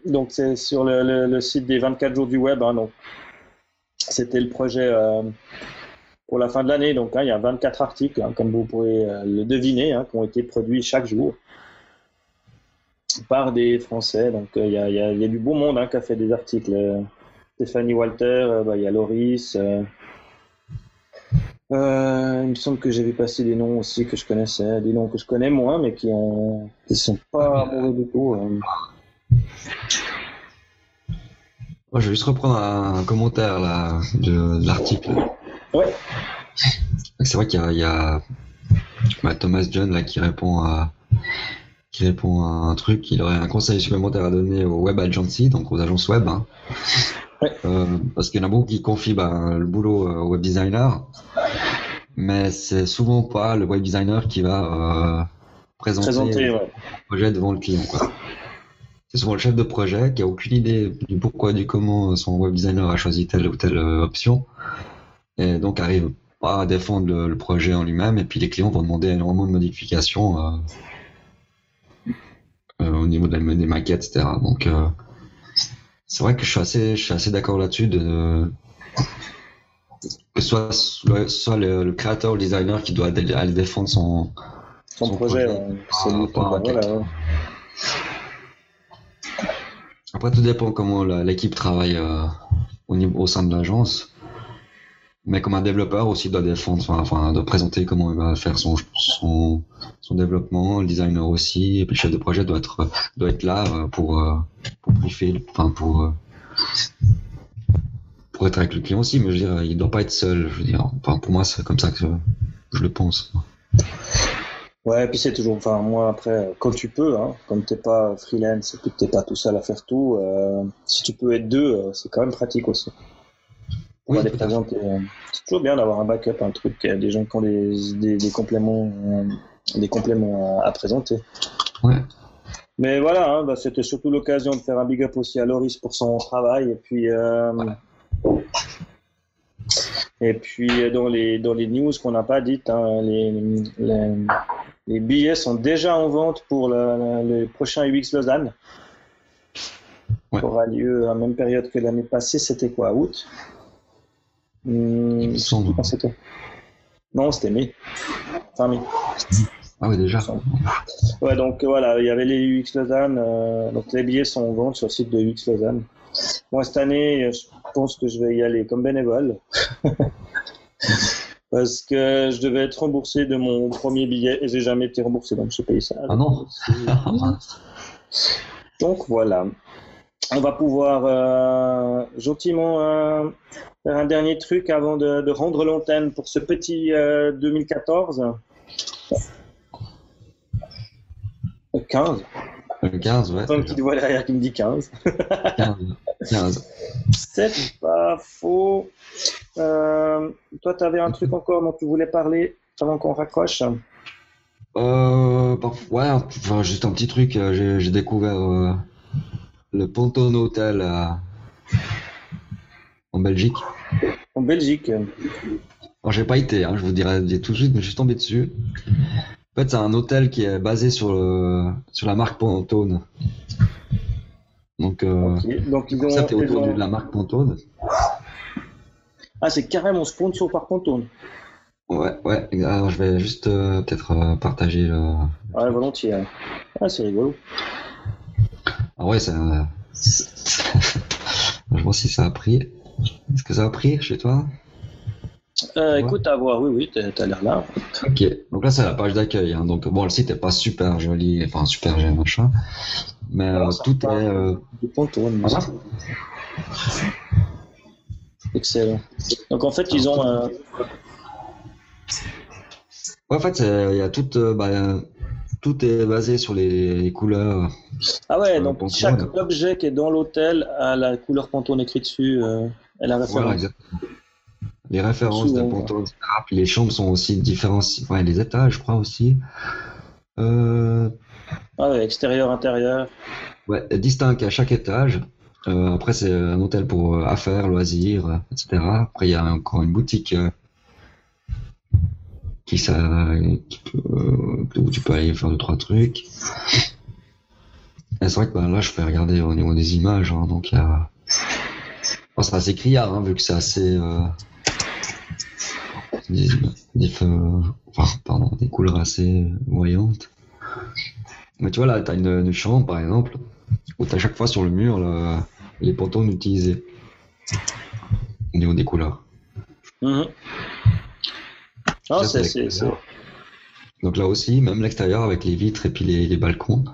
Donc c'est sur le, le- le site des 24 jours du web. hein, donc c'était le projet pour la fin de l'année. Donc hein, il y a 24 articles, hein, comme vous pourrez euh, le deviner, hein, qui ont été produits chaque jour par des Français. Donc euh, il y, a, du beau monde qui a fait des articles. Euh, Stéphanie Walter, bah, il y a Loris. il me semble que j'avais passé des noms aussi que je connaissais, des noms que je connais moins, mais qui ne sont pas mauvais du tout. je vais juste reprendre un, commentaire là, de l'article. Ouais. C'est vrai qu'il y a, il y a bah, Thomas John là, qui répond à qui répond à un truc. Il aurait un conseil supplémentaire à donner aux web agencies, donc aux agences web. hein. Ouais. Euh, parce qu'il y en a beaucoup qui confient bah, le boulot euh, au web designer, mais c'est souvent pas le web designer qui va euh, présenter, Présenter, le ouais. projet devant le client. quoi. C'est souvent le chef de projet qui a aucune idée du pourquoi, du comment son web designer a choisi telle ou telle option, et donc arrive pas à défendre le, le projet en lui-même, et puis les clients vont demander énormément de modifications euh, euh, au niveau de la, des maquettes, etc. Donc euh, c'est vrai que je suis assez, je suis assez d'accord là-dessus de que ce soit, soit, le, le créateur ou le designer qui doit aller défendre son, Son, Son projet, c'est Ah, pas voilà, ouais. Après, tout dépend comment l'équipe travaille euh, au, niveau, au sein de l'agence. Mais comme un développeur aussi doit défendre, enfin, doit présenter comment il va faire son, son, développement, le designer aussi, et puis le chef de projet doit être, doit être là euh, pour, euh, pour briefer, enfin, pour, euh, pour être avec le client aussi, mais je veux dire, il doit pas être seul, je veux dire. Enfin, pour moi, c'est comme ça que je, le pense. Ouais, et puis c'est toujours, enfin, moi, après, quand tu peux, hein, comme t'es pas freelance et que t'es pas tout seul à faire tout, si tu peux être deux, c'est quand même pratique aussi. Oui, Pour les présenter, c'est toujours bien d'avoir un backup, un truc, euh, des gens qui ont des, des, des compléments, euh, des compléments à, à présenter. Ouais. Mais voilà, hein, bah, c'était surtout l'occasion de faire un big up aussi à Loris pour son travail. Et puis, euh, et puis dans, les, dans les news qu'on n'a pas dites, hein, les, les, les billets sont déjà en vente pour le, le prochain UX Lausanne. Ouais. Qui aura lieu à la même période que l'année passée. C'était quoi, août? Il me semble. quand c'était Non, c'était mai. Fin mai. Ah oui, déjà. Ouais, donc euh, voilà, il y avait les UX Lausanne. euh, donc les billets sont en vente sur le site de UX Lausanne. Moi, cette année, je pense que je vais y aller comme bénévole. Parce que je devais être remboursé de mon premier billet et j'ai jamais été remboursé, donc j'ai payé ça. Ah non Donc voilà. On va pouvoir euh, gentiment euh, faire un dernier truc avant de, de rendre l'antenne pour ce petit euh, 2014. Euh, 15. Le 15, ouais. Une petite voix derrière qui me dit 15. 15. 15. C'est pas faux. Euh, toi, tu avais un truc encore dont tu voulais parler avant qu'on raccroche? Euh, bah, ouais, enfin, juste un petit truc. J'ai découvert le Ponton Hotel à- en Belgique. en Belgique. Alors, j'ai pas été, hein, je vous dirai tout de suite, mais je suis tombé dessus. En fait, c'est un hôtel qui est basé sur, le, sur la marque Pantone. Donc, euh, Ok. Donc, le ont, est autour ont- de la marque Pantone. Ah, c'est carrément sponsor par Pantone. Ouais, ouais. Alors, je vais juste euh, peut-être euh, partager le. Ouais, volontiers. hein. Ah, c'est rigolo. Ah ouais, ça. je vois si ça a pris. Est-ce que ça a pris chez toi? Euh, Ouais. Écoute, à voir, oui, oui, t'as l'air là. Ok, donc là c'est la page d'accueil. hein. Donc bon, le site est pas super joli, enfin super joli machin, mais Alors, euh, tout est. euh, Du. Voilà. Excellent. Donc, en fait, ils ont. Ouais, en fait, il y a tout, euh, bah, tout est basé sur les, couleurs. Ah ouais, Euh, donc Pantone. chaque objet qui est dans l'hôtel a la couleur Pantone écrite dessus euh, référence. Voilà. Les références de Souvent, Pantone, etc. Puis les chambres sont aussi différenciées. Ouais, les étages, je crois aussi. Euh, Ah ouais, extérieur, intérieur. ouais, distincts à chaque étage. Euh, après, c'est un hôtel pour euh, affaires, loisirs, euh, etc. Après, il y a encore une boutique euh, qui, ça, euh, où tu peux aller faire deux, trois trucs. C'est vrai que bah, là, je peux regarder au niveau des images. hein, donc, c'est assez criard, hein, vu que c'est assez. Euh... Des, couleurs assez voyantes. Mais tu vois, là, tu as une, chambre, par exemple, où tu as chaque fois sur le mur le- les pantones utilisés au niveau des couleurs. Mhm. Ah, c'est, c'est c'est, Donc là aussi, même l'extérieur avec les vitres et puis les, les balcons.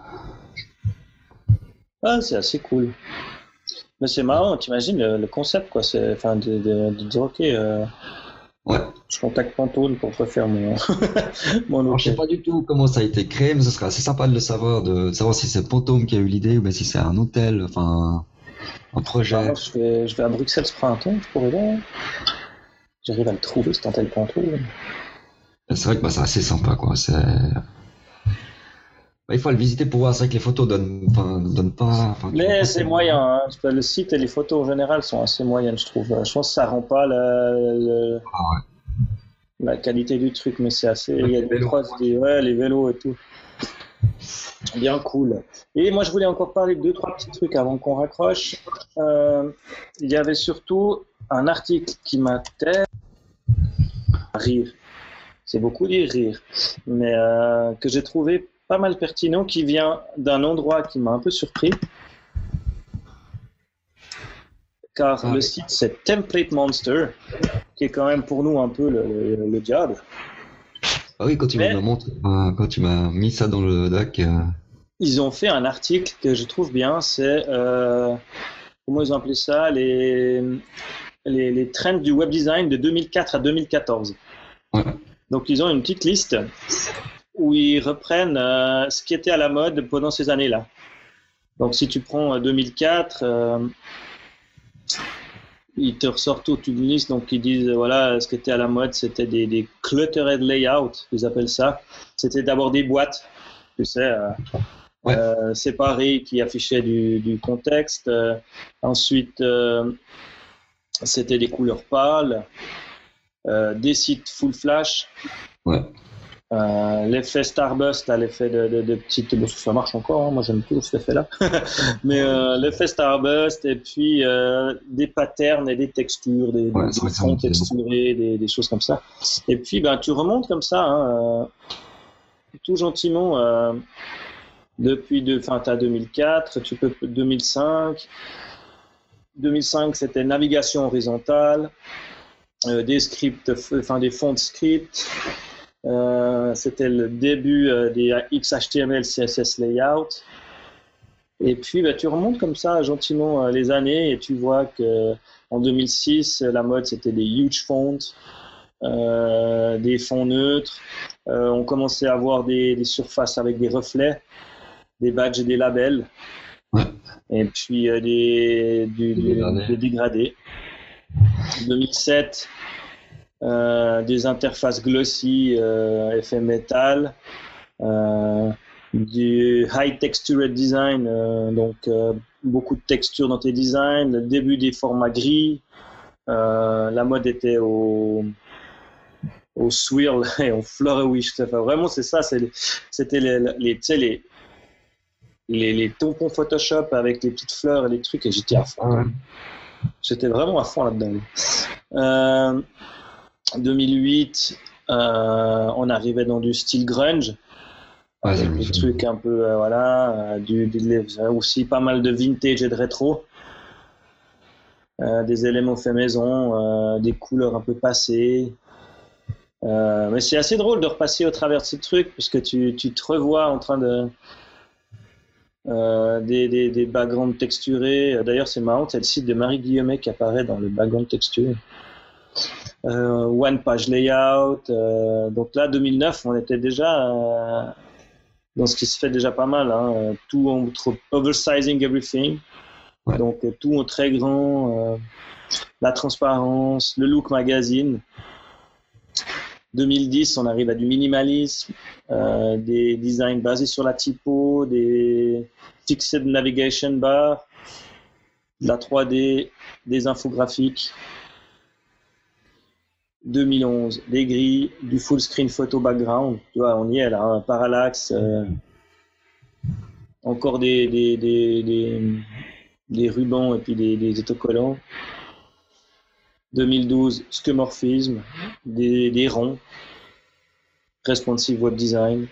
ah, c'est assez cool. Mais c'est marrant, t'imagines le, le concept, quoi. C'est, enfin, de, de, de dire, ok, euh, Ouais. je contacte Pantone pour refaire mon, mon Alors, je sais pas du tout comment ça a été créé, mais ce serait assez sympa de le savoir, de savoir si c'est Pantone qui a eu l'idée ou bien si c'est un hôtel, enfin un projet. Alors, je, vais, je vais à Bruxelles ce printemps, je pourrais voir. J'arrive à le trouver, cet hôtel Pantone. C'est vrai que bah, c'est assez sympa, quoi. C'est... Bah, il faut le visiter pour voir. C'est vrai que les photos donnent, enfin, donnent pas. enfin, Mais c'est moyen, hein. Le site et les photos en général sont assez moyennes, je trouve. Je pense que ça rend pas la, le- Ah la qualité du truc, mais c'est assez. Ouais, Il y a des vélos. croises, des, ouais, les vélos et tout. Bien cool. Et moi, je voulais encore parler de deux, trois petits trucs avant qu'on raccroche. Euh, il y avait surtout un article qui m'a tellement rire. C'est beaucoup dire rire, mais euh, que j'ai trouvé pas mal pertinent, qui vient d'un endroit qui m'a un peu surpris. car Ah le site c'est Template Monster, qui est quand même pour nous un peu le, le, le diable. Ah oui, quand tu m'as montré, euh, quand tu m'as mis ça dans le doc, euh, Ils ont fait un article que je trouve bien, c'est euh, comment ils ont appelé ça les, les, les trends du web design de 2004 à 2014. Ouais. Donc ils ont une petite liste où ils reprennent euh, ce qui était à la mode pendant ces années-là. Donc si tu prends euh, 2004, euh, ils te ressortent toute une liste, donc ils disent euh, voilà ce qui était à la mode, c'était des, des cluttered layout, ils appellent ça. C'était d'abord des boîtes, tu sais. euh, Ouais. euh, séparées qui affichaient du, du contexte. Euh, ensuite, euh, c'était des couleurs pâles, euh, des sites full flash. Ouais. Euh, l'effet Starburst, l'effet de, de, de petite. bon, ça marche encore, hein, moi j'aime toujours cet effet-là. Mais euh, l'effet Starburst, et puis euh, des patterns et des textures, des, Ouais, des fonds texturés, des, des choses comme ça. Et puis ben, tu remontes comme ça, hein, euh, tout gentiment. Euh, depuis de, t'as 2004, tu peux 2005. 2005, c'était navigation horizontale, euh, des scripts, enfin des fonds de scripts. Euh, c'était le début euh, des XHTML, CSS layout. Et puis, bah, tu remontes comme ça gentiment euh, les années et tu vois que en 2006, la mode c'était des huge fonts, euh, des fonds neutres. Euh, on commençait à avoir des, des surfaces avec des reflets, des badges et des labels. Ouais. Et puis euh, des, du, Des du- dégradés. Des dégradés. 2007, euh, des interfaces glossy, euh, effet métal, euh, du high textured design, euh, donc euh, beaucoup de textures dans tes designs, le début des formats gris, la mode était au swirl et au flourish. Enfin, vraiment, c'est ça. C'était les, les, les, les tampons Photoshop avec les petites fleurs et les trucs, et j'étais à fond. Ah. J'étais vraiment à fond là-dedans. Euh, 2008, euh, on arrivait dans du style grunge, avec c'est des trucs un peu, euh, voilà, euh, du, du- aussi pas mal de vintage et de rétro. Euh, des éléments faits maison, euh, des couleurs un peu passées. Euh, mais c'est assez drôle de repasser au travers de ces trucs parce que tu, tu te revois en train de. Euh, des, des, des backgrounds texturés. D'ailleurs, c'est marrant, c'est le site de Marie Guillemet qui apparaît dans le background texturé. Euh, one page layout. euh, donc là, 2009, on était déjà dans ce qui se fait déjà pas mal. Hein, tout en trop oversizing everything. Ouais. Donc tout en très grand. la transparence, le look magazine. 2010, on arrive à du minimalisme, euh, des designs basés sur la typo, des fixed navigation bar, de la 3D, des infographiques. 2011, des grilles, du full screen photo background. Tu on y est là, un parallaxe. euh, encore des, des, rubans et puis des, des autocollants. 2012, skeuomorphisme, des, des ronds, responsive web design.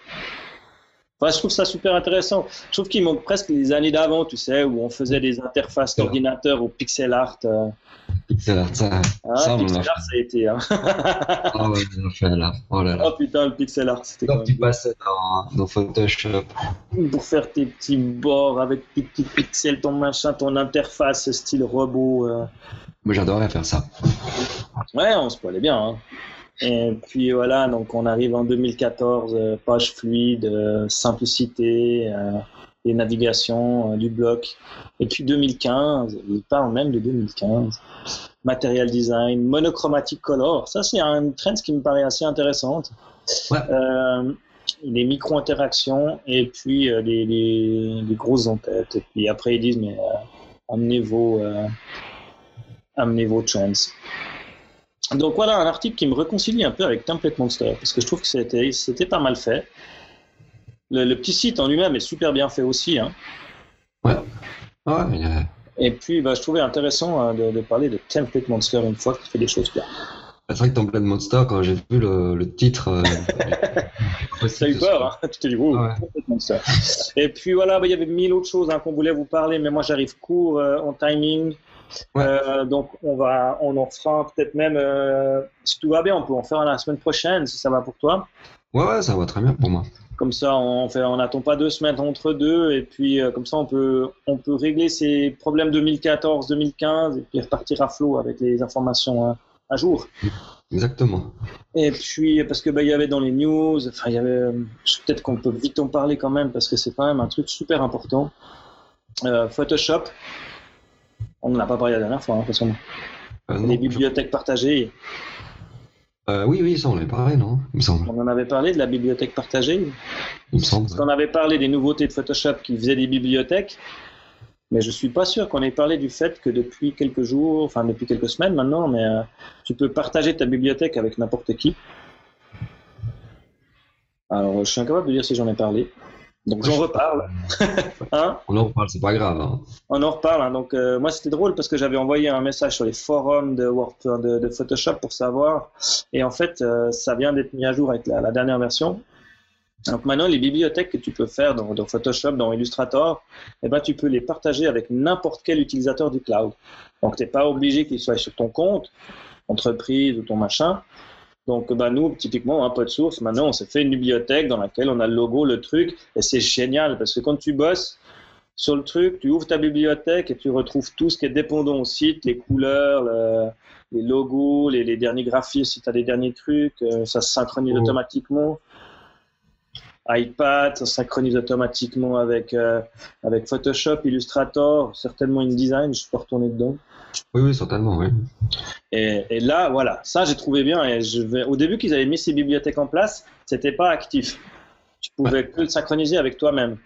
Enfin, je trouve ça super intéressant. Je trouve qu'il manque presque les années d'avant, tu sais, où on faisait des interfaces d'ordinateur au pixel art. euh. Pixel art, ça. Ah, Ça, pixel art, ça a été. Hein. Ah ouais, on fait là. Oh là là. oh putain, le pixel art, c'était quand tu passais dans, dans Photoshop. pour faire tes petits bords avec tes petits pixels, ton machin, ton interface style robot. euh. Moi, j'adorais faire ça. Ouais, on se poilait bien. hein. Et puis voilà, donc on arrive en 2014, euh, page fluide, euh, simplicité, les navigations, euh, du bloc. Et puis 2015, il parle même de 2015. Material design, monochromatic color. Ça, c'est un trend qui me paraît assez intéressante. Ouais. Euh, les micro-interactions et puis euh, les, les, les grosses en-têtes. Et puis après, ils disent, mais euh, amenez vos, amenez vos trends. Donc voilà un article qui me réconcilie un peu avec Template Monster parce que je trouve que c'était pas mal fait. Le, le petit site en lui-même est super bien fait aussi. Hein. Ah ouais, mais, euh, Et puis bah, je trouvais intéressant hein, de, de parler de Template Monster une fois qu'il fait des choses bien. c'est vrai que Template Monster, quand j'ai vu le, le titre. euh, T'as eu peur, hein tu t'es dit, oh, Ah ouais. Template Monster. Et puis voilà, bah, il y avait mille autres choses qu'on voulait vous parler, mais moi j'arrive court euh, en timing. Ouais. Euh, donc on va, on en fera peut-être même, euh, si tout va bien, on peut en faire la semaine prochaine si ça va pour toi. Ouais, ouais, ça va très bien pour moi. Comme ça, on fait, on n'attend pas deux semaines entre deux, et puis euh, comme ça, on peut, on peut régler ces problèmes 2014, 2015, et puis repartir à flot avec les informations à jour. Exactement. Et puis parce que bah, il y avait dans les news, enfin il y avait, peut-être qu'on peut vite en parler quand même parce que c'est quand même un truc super important. Euh, Photoshop, on n'en a pas parlé la dernière fois, hein, de toute façon. Euh, non, Les bibliothèques partagées, euh, oui, oui, ça on en avait parlé, non Il me semble. on en avait parlé de la bibliothèque partagée. Il me semble. Parce qu'on avait parlé des nouveautés de Photoshop qui faisaient des bibliothèques, mais je suis pas sûr qu'on ait parlé du fait que depuis quelques jours, enfin depuis quelques semaines maintenant, mais euh, tu peux partager ta bibliothèque avec n'importe qui. Alors, je suis incapable de dire si j'en ai parlé. Donc, j'en reparle. hein On en reparle, c'est pas grave. hein. On en reparle. hein. Donc, euh, moi, c'était drôle parce que j'avais envoyé un message sur les forums de, Word, de, de Photoshop pour savoir. Et en fait, euh, ça vient d'être mis à jour avec la, la dernière version. Donc maintenant, les bibliothèques que tu peux faire dans, dans Photoshop, dans Illustrator, eh ben, tu peux les partager avec n'importe quel utilisateur du cloud. Donc, tu n'es pas obligé qu'il soit sur ton compte, entreprise ou ton machin. Donc, ben, nous, typiquement, un peu de source, maintenant, on s'est fait une bibliothèque dans laquelle on a le logo, le truc, et c'est génial parce que quand tu bosses sur le truc, tu ouvres ta bibliothèque et tu retrouves tout ce qui est dépendant au site, les couleurs, le- les logos, les, les derniers graphismes, si tu as les derniers trucs, euh, ça se synchronise Oh. automatiquement iPad, ça synchronise automatiquement avec, euh, avec Photoshop, Illustrator, certainement InDesign, je peux retourner dedans. Oui, oui, certainement, oui. Et, et là, voilà, ça j'ai trouvé bien. Et je vais... Au début qu'ils avaient mis ces bibliothèques en place, c'était pas actif. Tu pouvais que le synchroniser avec toi-même.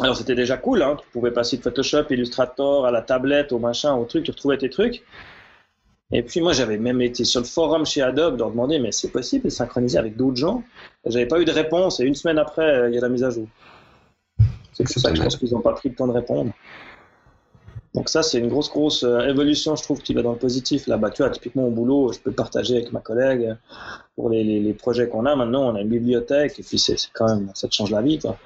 Alors c'était déjà cool, hein. tu pouvais passer de Photoshop, Illustrator à la tablette, au machin, au truc, tu retrouvais tes trucs. Et puis moi j'avais même été sur le forum chez Adobe leur demander mais c'est possible de synchroniser avec d'autres gens? Et J'avais pas eu de réponse et une semaine après euh, il y a la mise à jour. C'est pour ça que je pense qu'ils n'ont pas pris le temps de répondre. Donc ça c'est une grosse grosse euh, évolution je trouve qui va dans le positif. Là bah tu vois typiquement au boulot je peux partager avec ma collègue pour les, les, les projets qu'on a maintenant on a une bibliothèque et puis c'est quand même ça te change la vie quoi.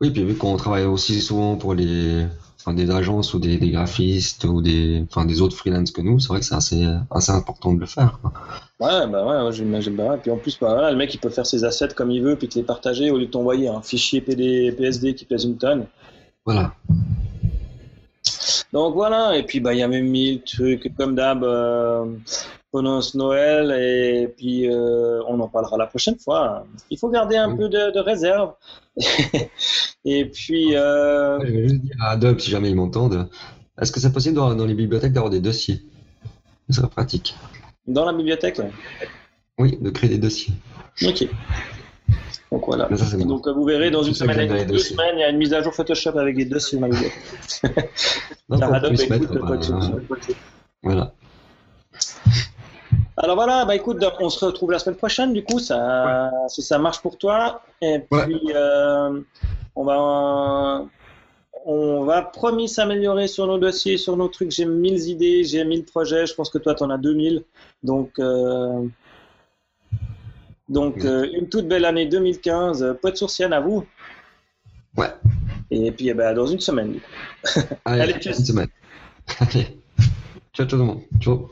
Oui, puis vu qu'on travaille aussi souvent pour les, enfin, des agences ou des, des graphistes ou des, enfin, des autres freelance que nous, c'est vrai que c'est assez, assez important de le faire. quoi. Ouais, bah ouais, ouais, j'imagine. Bah ouais. Puis en plus, bah voilà, le mec il peut faire ses assets comme il veut, puis te les partager au lieu de t'envoyer un fichier PD, PSD qui pèse une tonne. Voilà. Donc voilà, et puis bah il y a même mille trucs comme d'hab euh, pendant ce Noël, et puis euh, on en parlera la prochaine fois. Il faut garder un Oui. peu de, de réserve. et puis, euh, Je vais juste dire à Adobe, si jamais ils m'entendent, est-ce que c'est possible dans, dans les bibliothèques d'avoir des dossiers? Ce serait pratique. dans la bibliothèque? Oui, de créer des dossiers. ok. Donc voilà. Ça. Donc euh, vous verrez dans une semaine, et les deux dossiers. semaines, il y a une mise à jour Photoshop avec des dossiers bibliothèque. Donc, on peut se mettre, bah, voilà. Alors voilà, bah écoute, on se retrouve la semaine prochaine du coup, ça, si ça marche pour toi. Et puis euh, on va, on va promis s'améliorer sur nos dossiers, sur nos trucs. J'ai 1000 idées, j'ai 1000 projets. Je pense que toi, tu en as 2000. Donc, euh, donc euh, une toute belle année 2015. Pote sourcienne à vous. Ouais. Et puis eh ben, dans une semaine. Allez, Allez, tchuss. une semaine. Allez. Ciao tout le monde. Ciao.